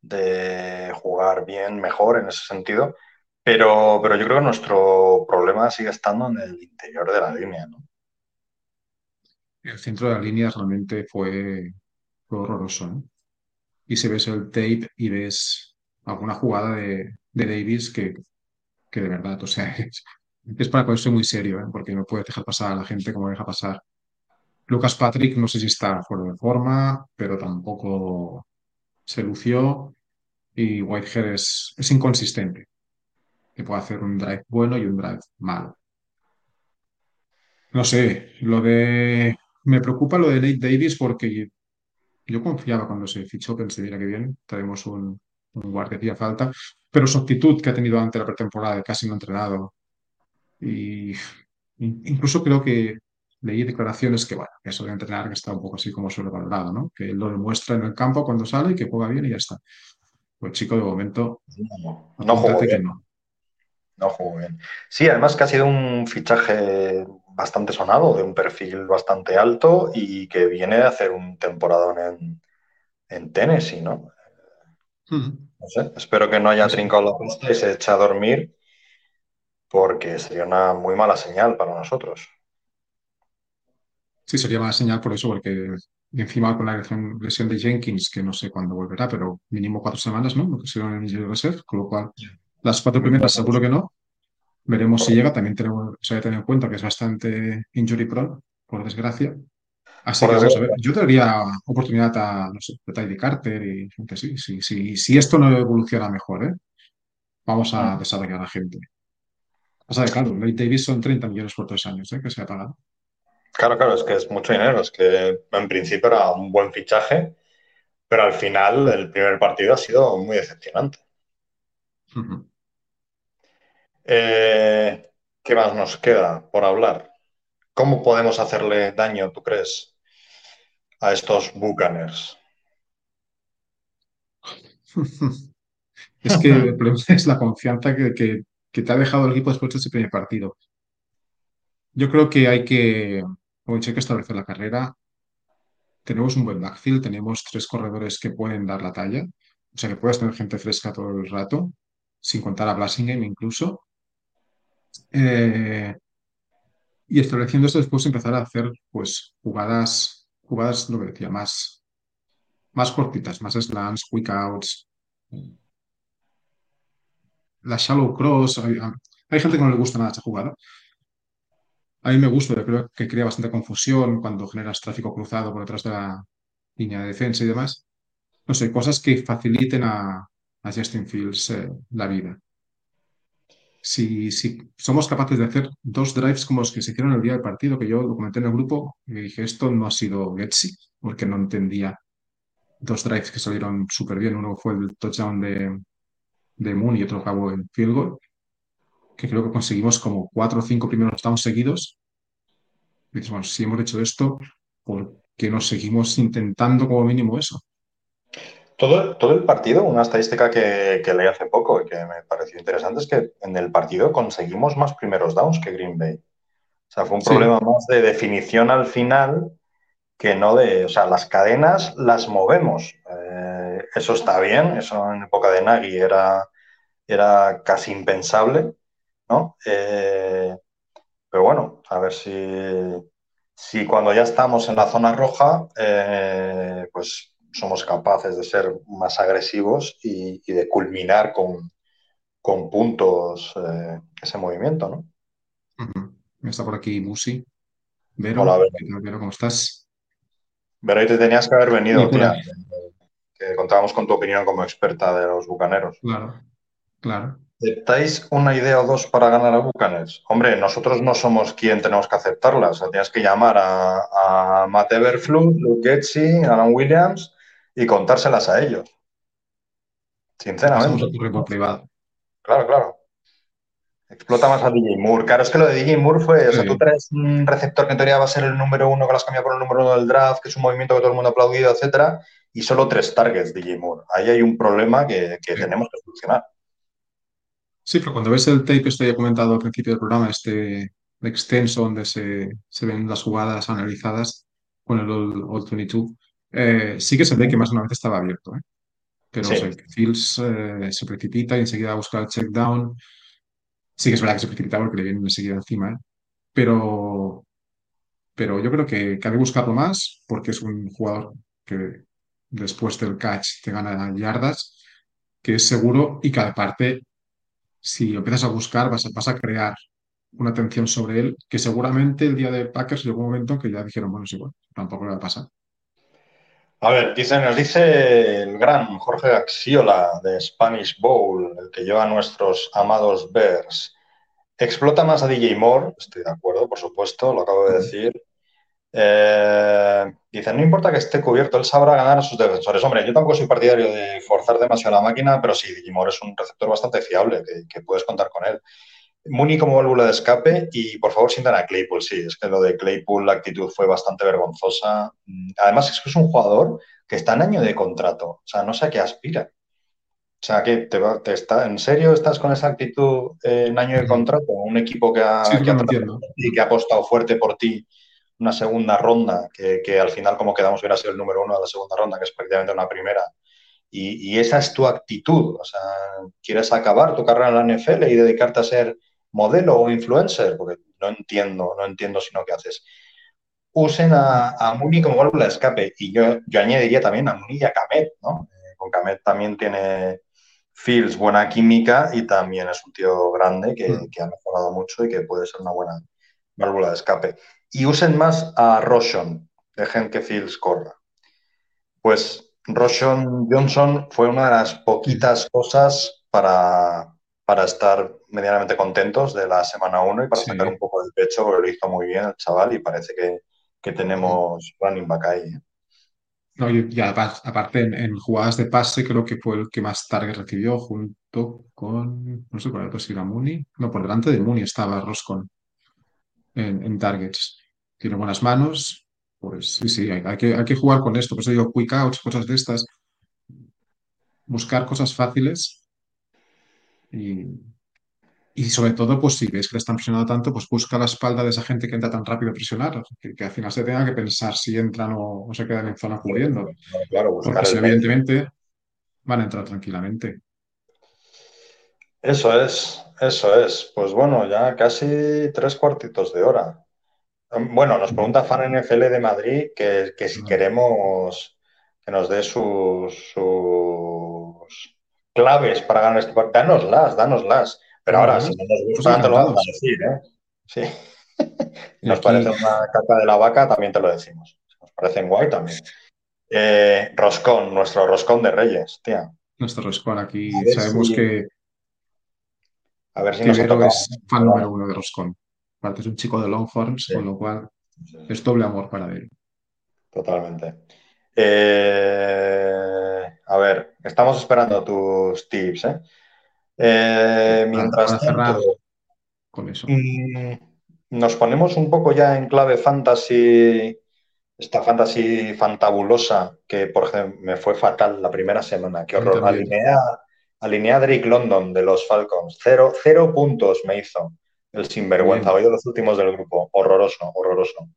de jugar bien, mejor en ese sentido. Pero, pero yo creo que nuestro problema sigue estando en el interior de la línea, ¿no? El centro de la línea realmente fue, horroroso, ¿no? Y si ves el tape y ves alguna jugada de Davis que, que, de verdad, o sea, es, es para ponerse muy serio, ¿eh? porque no puedes dejar pasar a la gente como deja pasar. Lucas Patrick no sé si está fuera de forma, pero tampoco se lució y Whitehead es, es inconsistente, que puede hacer un drive bueno y un drive malo. No sé, lo de... Me preocupa lo de Nate Davis porque yo confiaba cuando se fichó, pensé, que bien, traemos un, guardia que hacía falta, pero su actitud que ha tenido ante la pretemporada, de casi no ha entrenado, y incluso creo que leí declaraciones que, bueno, que eso de entrenar que está un poco así como sobrevalorado, ¿no? Que lo demuestra en el campo cuando sale y que juega bien y ya está. Pues chico, de momento, no, no jugó bien. No. no jugó bien. Sí, además que ha sido un fichaje bastante sonado, de un perfil bastante alto y que viene de hacer un temporadón en, en Tennessee, ¿no? No sé, espero que no haya trincado la pista y se eche a dormir porque sería una muy mala señal para nosotros. Sí, sería mala señal por eso, porque encima con la lesión, de Jenkins, que no sé cuándo volverá, pero mínimo cuatro semanas, ¿no? Lo que se en el inicio de reserva, con lo cual las cuatro primeras seguro que no. Veremos si llega. También tenemos, se que tener en cuenta que es bastante injury prone, por desgracia. Así que vamos a ver. Yo daría oportunidad a, no sé, a Tyree Carter y gente así. Si, si, si esto no evoluciona mejor, ¿eh? Vamos a desarrollar a la gente. Pasa de claro, Nate Davis son 30 millones por tres años, ¿eh? Que se ha pagado. Claro, claro, es que es mucho dinero, es que en principio era un buen fichaje, Pero al final, el primer partido ha sido muy decepcionante. Eh, ¿Qué más nos queda por hablar? ¿Cómo podemos hacerle daño, tú crees, a estos Bucaners? es que el problema es la confianza que, te ha dejado el equipo después de ese primer partido. Yo creo que hay que, hay que establecer la carrera. Tenemos un buen backfield, tenemos tres corredores que pueden dar la talla, o sea que puedes tener gente fresca todo el rato, sin contar a Blasingame incluso. Eh, y estableciendo esto después empezar a hacer pues jugadas, jugadas, lo que decía, más, más cortitas, más slants, quick outs, la shallow cross. Hay, gente que no le gusta nada esta jugada. A mí me gusta, yo creo que crea bastante confusión cuando generas tráfico cruzado por detrás de la línea de defensa y demás. No sé, cosas que faciliten a, Justin Fields eh, la vida. Si, somos capaces de hacer dos drives como los que se hicieron el día del partido, que yo lo comenté en el grupo, y dije, esto no ha sido Getsy, porque no entendía dos drives que salieron súper bien. Uno fue el touchdown de, de Moon y otro acabó en field goal, que creo que conseguimos como cuatro o cinco primeros downs seguidos. Dices, bueno, si hemos hecho esto, ¿por qué no seguimos intentando como mínimo eso? Todo, todo el partido, una estadística que, leí hace poco y que me pareció interesante es que en el partido conseguimos más primeros downs que Green Bay. O sea, fue un problema más de definición al final que no de, o sea, las cadenas las movemos. Eh, eso está bien, eso en época de Nagy era, era casi impensable, ¿no? Eh, pero bueno, a ver si, si cuando ya estamos en la zona roja, eh, pues somos capaces de ser más agresivos y, de culminar con, con puntos ese movimiento, ¿no? Está por aquí Musi. Hola, Vero, ¿cómo estás? Ahí te tenías que haber venido, tía. Que contábamos con tu opinión como experta de los bucaneros. Claro, claro. ¿Aceptáis una idea o dos para ganar a Bucaners? Hombre, nosotros no somos quien tenemos que aceptarlas. tienes que llamar a, a Matt Everflux, Luke Getzi, Alan Williams y contárselas a ellos. Sinceramente. privado. Claro, claro. Explota más a DJ Moore. Claro, es que lo de DJ Moore fue, o sea, tú traes un receptor que en teoría va a ser el número uno, que lo has cambiado por el número uno del draft, que es un movimiento que todo el mundo ha aplaudido, etcétera, y solo tres targets DJ Moore. Ahí hay un problema que, tenemos que solucionar. Sí, pero cuando ves el tape que estoy comentado al principio del programa, este extenso donde se, ven las jugadas analizadas con el All, 22, eh, sí que se ve que más o menos estaba abierto. ¿eh? Pero Fields eh, se precipita y enseguida busca el check down Sí que es verdad que se precipita porque le viene enseguida encima, ¿eh? pero, pero yo creo que cabe buscarlo más porque es un jugador que después del catch te gana yardas, que es seguro y que aparte, si empiezas a buscar, vas a, vas a crear una atención sobre él, que seguramente el día de Packers llegó un momento que ya dijeron, bueno, es igual, tampoco le va a pasar. A ver, dice, nos dice el gran Jorge Axiola de Spanish Bowl, el que lleva a nuestros amados Bears. Explota más a DJ Moore, estoy de acuerdo, por supuesto, lo acabo de decir. Eh, dice, no importa que esté cubierto, él sabrá ganar a sus defensores. Hombre, yo tampoco soy partidario de forzar demasiado la máquina, pero sí, DJ Moore es un receptor bastante fiable, que puedes contar con él. Muni como válvula de escape y por favor sientan a Claypool. Sí, es que lo de Claypool, la actitud fue bastante vergonzosa. Mm, además, es que es un jugador que está en año de contrato. O sea, no sé a qué aspira. O sea, que te, está, ¿en serio estás con esa actitud en año de contrato? Un equipo que ha, que, ha apostado fuerte por ti una segunda ronda, que, al final, como quedamos, hubiera sido el número uno de la segunda ronda, que es prácticamente una primera. Y, y, esa es tu actitud. O sea, quieres acabar tu carrera en la NFL y dedicarte a ser modelo o influencer, porque no entiendo, no entiendo si no qué haces. Usen a, a Muni como válvula de escape y yo, yo añadiría también a Muni y a Kamet, ¿no? Eh, con Kamet también tiene Fields buena química y también es un tío grande que, mm. que, ha mejorado mucho y que puede ser una buena válvula de escape. Y usen más a Roshon, dejen que Fields corra. Pues Roshon Johnson fue una de las poquitas cosas para, para estar medianamente contentos de la semana 1 y para sacar un poco del pecho, porque lo hizo muy bien el chaval y parece que, tenemos running back ahí. ¿eh? No, y, y apa- aparte en, en jugadas de pase creo que fue el que más target recibió junto con, no sé cuál era, si era Mooney. No, por delante de Mooney estaba Roscon en, en targets. Tiene buenas manos, pues sí, sí, hay, hay que, hay que jugar con esto. Por eso digo quick outs, cosas de estas, buscar cosas fáciles y, y sobre todo, pues si ves que le están presionando tanto, pues busca la espalda de esa gente que entra tan rápido a presionar, que, que al final se tenga que pensar si entran o, o se quedan en zona cubriendo. Claro, buscar Porque si evidentemente van a entrar tranquilamente. Eso es, eso es. Pues bueno, ya casi tres cuartitos de hora. Um, Bueno, nos pregunta Fan NFL de Madrid que, que si queremos que nos dé sus, sus claves para ganar este partido. Dánoslas, dánoslas. Pero ahora, si no nos gusta, Pues te lo vamos a decir, ¿eh? Sí. Nos parece una caca de la vaca, también te lo decimos. Nos parecen guay, también. Eh, roscón, nuestro roscón de Reyes, tía. Nuestro Roscón aquí sabemos si- que, A ver si que nos Vero es fan número uno de Roscón. Aparte es un chico de Longhorns, Sí. con lo cual es doble amor para él. Totalmente. Eh, a ver, estamos esperando tus tips, ¿eh? Eh, mientras tanto, Con eso. mm, nos ponemos un poco ya en clave fantasy, esta fantasy fantabulosa que, por ejemplo, me fue fatal la primera semana. Qué horror. Alineé a, alineé a Drake London de los Falcons. Cero, cero puntos me hizo el sinvergüenza. Hoy de los últimos del grupo. Horroroso, horroroso.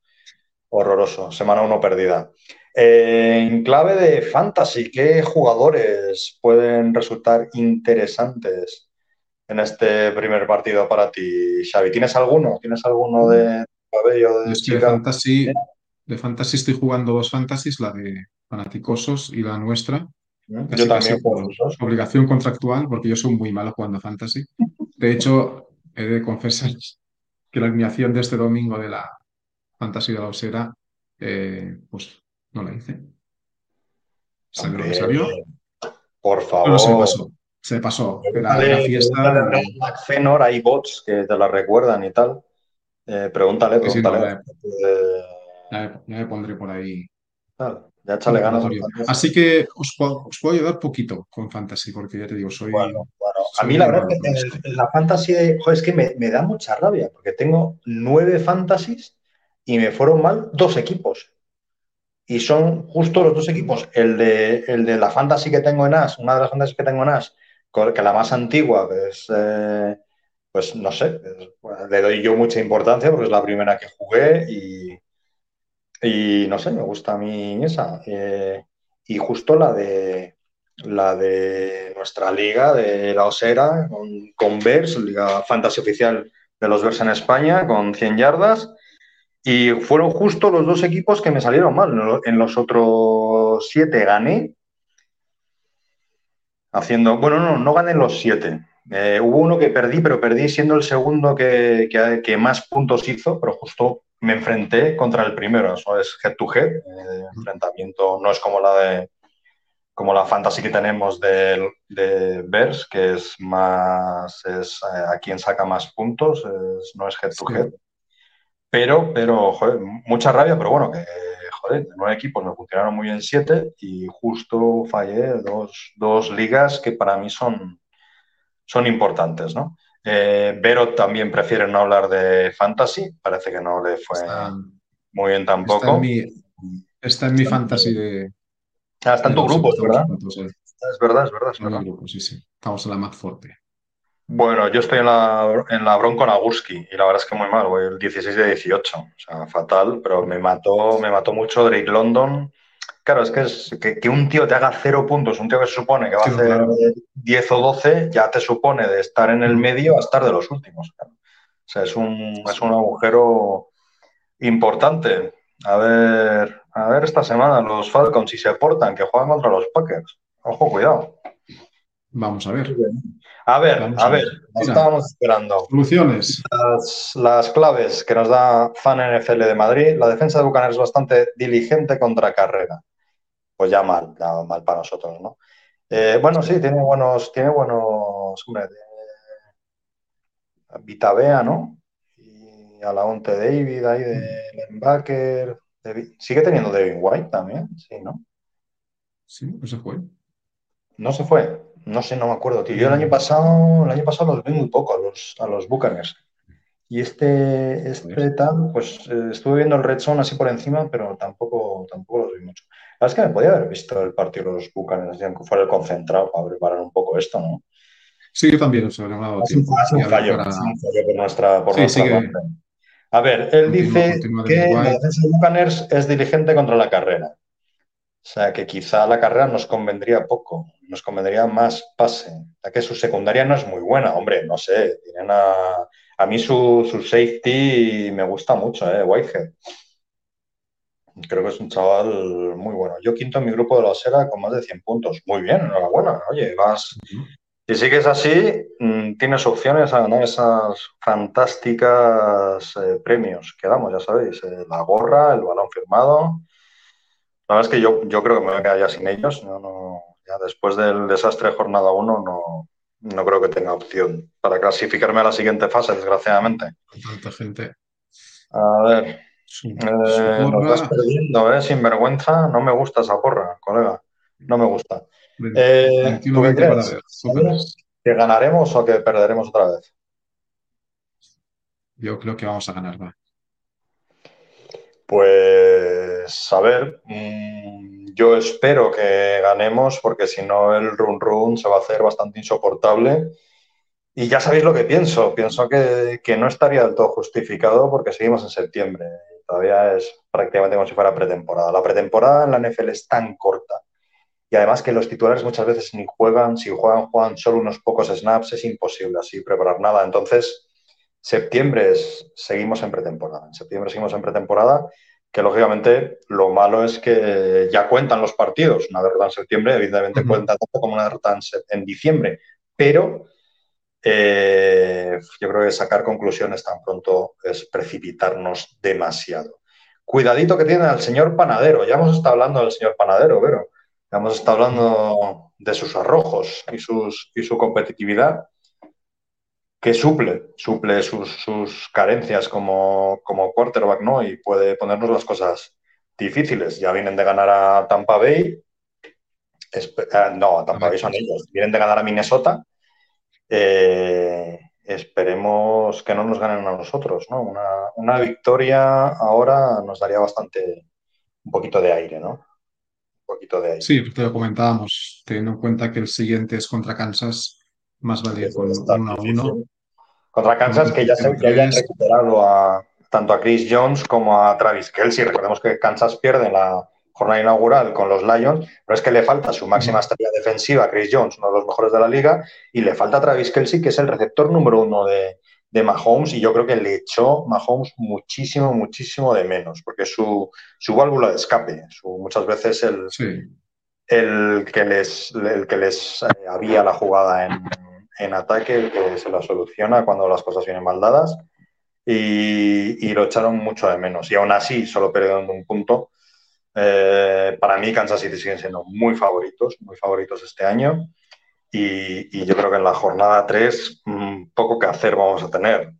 Horroroso. Semana uno perdida. Eh, en clave de fantasy, ¿qué jugadores pueden resultar interesantes en este primer partido para ti, Xavi? ¿Tienes alguno? ¿Tienes alguno de cabello Yo de de fantasy, de fantasy estoy jugando dos fantasies, la de Fanaticosos y la nuestra. ¿Mm? Casi, Yo también por obligación contractual, porque yo soy muy malo jugando fantasy. De hecho, he de confesar que la alineación de este domingo de la fantasy de la Osera, eh, pues no la hice. Salió lo que salió. por favor. Bueno, se pasó. Se pasó. Era, Pregúntale, fiesta. pregúntale Fenor, hay bots que te la recuerdan y tal. Eh, pregúntale, Sí, sí, no, pregúntale. Ya me, pondré por ahí. Ya échale ganas. Así que os puedo, os puedo ayudar poquito con fantasy, porque ya te digo, soy. Bueno, bueno, a mí la verdad es que la fantasy, joder, es que me, me da mucha rabia, porque tengo nueve fantasies y me fueron mal dos equipos. Y son justo los dos equipos, el de, el de la fantasy que tengo en As, una de las fantasies que tengo en As, que la más antigua, eh, pues no sé, le doy yo mucha importancia porque es la primera que jugué y, y no sé, me gusta a mí esa. Eh, y justo la de la de nuestra liga de la Osera con, con Bears, liga fantasy oficial de los Bears en España, con 100 yardas. Y fueron justo los dos equipos que me salieron mal. En los otros siete gané. Haciendo. Bueno, no, no gané los siete. Eh, hubo uno que perdí, pero perdí siendo el segundo que, que- que más puntos hizo, pero justo me enfrenté contra el primero. Eso es head to head. eh, enfrentamiento no es como la de como la fantasy que tenemos de, de Bears, que es más es eh, a quien saca más puntos, es- no es head to Sí. Pero, pero, joder, mucha rabia, pero bueno, que, joder, de nueve equipos me funcionaron muy bien siete y justo fallé dos, dos ligas que para mí son, son importantes, ¿no? Eh, Vero también prefiere no hablar de fantasy, parece que no le fue Está, muy bien está tampoco. en mi, está en mi fantasy de. Ah, está en tu grupo, ¿verdad? puntos, eh. Es verdad, es verdad, es verdad. grupo, sí, sí. Estamos en la más fuerte. Bueno, yo estoy en la, en la Bronco Naguski y la verdad es que muy mal, voy el 16 de 18, o sea, fatal, pero me mató, me mató mucho Drake London. Claro, es que, es que, que un tío te haga cero puntos, un tío que se supone que va Sí, a hacer claro. 10 o 12, ya te supone de estar en el Mm. medio a estar de los últimos. claro. O sea, es un, es un agujero importante. A ver, a ver esta semana los Falcons si se portan, que juegan contra los Packers. Ojo, cuidado. Vamos a ver. A ver, Vamos a a ver, ver. estábamos esperando. Soluciones. Las, las claves que nos da Fan NFL de Madrid. La defensa de Bucaneros es bastante diligente contra carrera. Pues ya mal, ya mal para nosotros, ¿no? Eh, bueno, sí, tiene buenos, tiene buenos, hombre, de Vitabea, ¿no? Y Alaonte David ahí de. David- Sigue teniendo Devin White también, sí, ¿no? Sí, no se fue. No se fue. No sé, no me acuerdo, tío. Yo el año pasado, el año pasado los vi muy poco a los, a los Buccaneers. Y este, este tal, pues eh, estuve viendo el Red Zone así por encima, pero tampoco, tampoco los vi mucho. La verdad es que me podía haber visto el partido de los Buccaneers, aunque fuera el concentrado para preparar un poco esto, ¿no? Sí, yo también, o sea, no me ha dado tiempo. hace un fallo, para- por nuestra, por Sí, nuestra parte. A ver, él Continúa, dice continúa que la defensa de Buccaneers es diligente contra la carrera. O sea, que quizá la carrera nos convendría poco, nos convendría más pase, ya que su secundaria no es muy buena, hombre, no sé, tienen a, a mí su, su safety me gusta mucho, ¿eh? Whitehead. Creo que es un chaval muy bueno. Yo quinto en mi grupo de la Osera con más de 100 puntos. Muy bien, enhorabuena. Oye, vas, Ujú. si sigues así, mm, tienes opciones a ganar esas fantásticas eh, premios que damos, ya sabéis, eh, la gorra, el balón firmado. La verdad es que yo, yo creo que me voy a quedar ya sin ellos. No, no, ya después del desastre de jornada 1 no, no creo que tenga opción para clasificarme a la siguiente fase, desgraciadamente. Con tanta gente. A ver, Su, eh, su nos vas porra, perdiendo, ¿eh? Sin vergüenza. No me gusta esa porra, colega. No me gusta. Eh, ¿tú qué 21-20 para crees? ver. ¿Que ganaremos o que perderemos otra vez? Yo creo que vamos a ganar, va. Pues, a ver, mm, yo espero que ganemos porque si no el run run se va a hacer bastante insoportable. Y ya sabéis lo que pienso. Pienso que, que no estaría del todo justificado porque seguimos en septiembre. Todavía es prácticamente como si fuera pretemporada. La pretemporada en la NFL es tan corta. Y además que los titulares muchas veces ni juegan, si juegan, juegan solo unos pocos snaps, es imposible así preparar nada. Entonces, septiembre es, seguimos en pretemporada. En septiembre seguimos en pretemporada, que lógicamente lo malo es que ya cuentan los partidos. Una derrota en septiembre, evidentemente cuenta tanto como una derrota en diciembre. Pero eh, yo creo que sacar conclusiones tan pronto es precipitarnos demasiado. Cuidadito que tiene al señor Panadero. Ya hemos estado hablando del señor Panadero, pero ya hemos estado hablando de sus arrojos y, sus, y su competitividad, que suple, suple sus, sus carencias como, como quarterback, ¿no? Y puede ponernos las cosas difíciles. Ya vienen de ganar a Tampa Bay. Eh, no, a Tampa Bay son ellos. Vienen de ganar a Minnesota. Eh, esperemos que no nos ganen a nosotros, ¿no? Una, una victoria ahora nos daría bastante, un poquito de aire, ¿no? Un poquito de aire. Sí, te lo comentábamos, teniendo en cuenta que el siguiente es contra Kansas, más vale con está un 1 a. 1. Contra Kansas, que ya, se, que hayan recuperado a, tanto a Chris Jones como a Travis Kelsey. Recordemos que Kansas pierde en la jornada inaugural con los Lions, pero es que le falta su máxima estrella defensiva, Chris Jones, uno de los mejores de la liga, y le falta a Travis Kelsey, que es el receptor número uno de, de Mahomes, y yo creo que le echó Mahomes muchísimo, muchísimo de menos, porque su, su válvula de escape, su, muchas veces el, Sí, el que les, el que les eh, había la jugada en, en ataque, que se la soluciona cuando las cosas vienen mal dadas. Y, lo echaron mucho de menos. Y aún así, solo perdiendo un punto. Eh, para mí, Kansas City siguen siendo muy favoritos, muy favoritos este año. Y, y yo creo que en la jornada 3, mm, poco que hacer vamos a tener.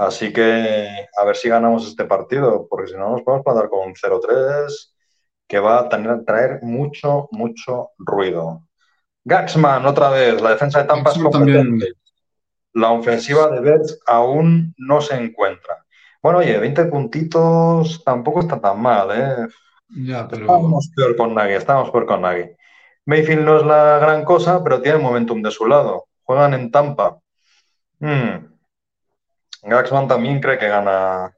Así que a ver si ganamos este partido, porque si no nos podemos plantar con un 0-3 que va a tener, traer mucho, mucho ruido. Gaxman, otra vez, la defensa de Tampa es también. competente. La ofensiva de Betts aún no se encuentra. Bueno, oye, 20 puntitos tampoco está tan mal, ¿eh? ya, pero Estábamos peor con Nagy, estábamos peor con Nagy. Mayfield no es la gran cosa, pero tiene el momentum de su lado. Juegan en Tampa. Hmm. Gaxman también cree que gana,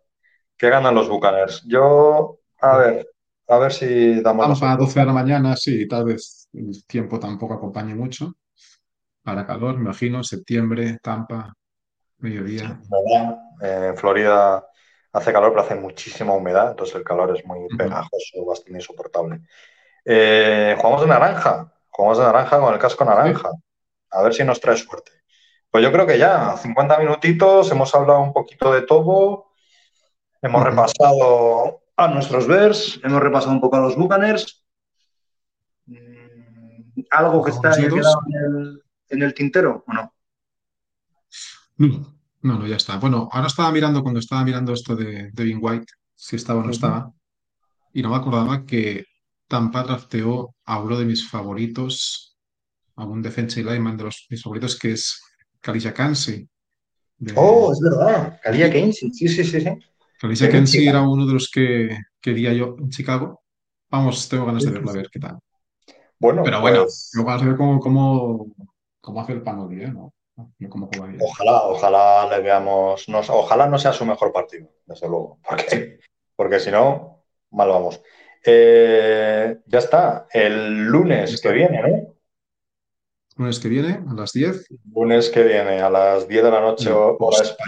que ganan los Buccaneers. Yo, a ver, a ver si damos Tampa a sorpresa. 12 de la mañana, sí, tal vez el tiempo tampoco acompañe mucho. Para calor, me imagino, septiembre, Tampa, mediodía. humedad. Eh, en Florida hace calor, pero hace muchísima humedad, entonces el calor es muy pegajoso, bastante insoportable. Eh, jugamos de naranja, jugamos de naranja con el casco naranja. A ver si nos trae suerte. Pues yo creo que ya, 50 minutitos, hemos hablado un poquito de todo, hemos repasado a nuestros Bears, hemos repasado un poco a los Buccaneers. ¿Algo que está en el, en el tintero o no? No, no, ya está. Bueno, ahora estaba mirando, cuando estaba mirando esto de Devin White, si estaba o no estaba, y no me acordaba que Tampa drafteó a uno de mis favoritos, a un defensive lineman de los, mis favoritos, que es Kalisha Kansi. de- Oh, es verdad. Kalia Keynes. Sí, sí, sí, sí. Kansi era uno de los que quería yo en Chicago. Vamos, tengo ganas de verlo, a ver qué tal. Bueno, Pero bueno, pues tengo ganas de ver cómo, cómo, cómo hace el ¿eh? ojalá, ojalá le veamos. no- ojalá no sea su mejor partido, desde luego. Porque, porque si no, mal vamos. Eh, ya está. El lunes que viene, ¿no? Lunes que viene, a las 10, Lunes que viene, a las 10 de la noche, hora post.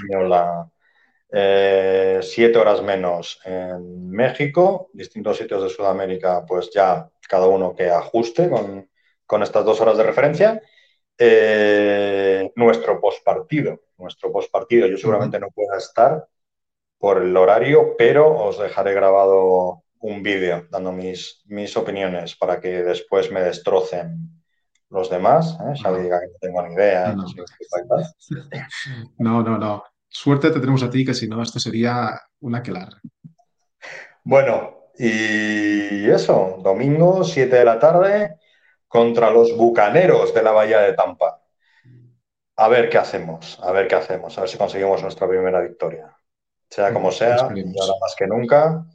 Española, 7 horas menos en México, distintos sitios de Sudamérica, pues ya cada uno que ajuste con, con estas dos horas de referencia. Eh, nuestro postpartido, nuestro postpartido. Yo seguramente no pueda estar por el horario, pero os dejaré grabado un vídeo dando mis, mis opiniones para que después me destrocen los demás. ¿eh? No. diga que no tengo ni idea. No, no, no. Suerte te tenemos a ti, que si no, esto sería una quelar. Bueno, y eso, domingo, 7 de la tarde, contra los Bucaneros de la Bahía de Tampa. A ver qué hacemos, a ver qué hacemos, a ver si conseguimos nuestra primera victoria. Sea como sea, y ahora más que nunca,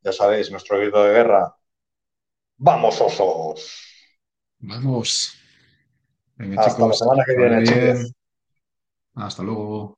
ya sabéis, nuestro grito de guerra. ¡Vamos, osos! Vamos. Venga, Hasta la chicos, semana que viene, chicos. Hasta luego.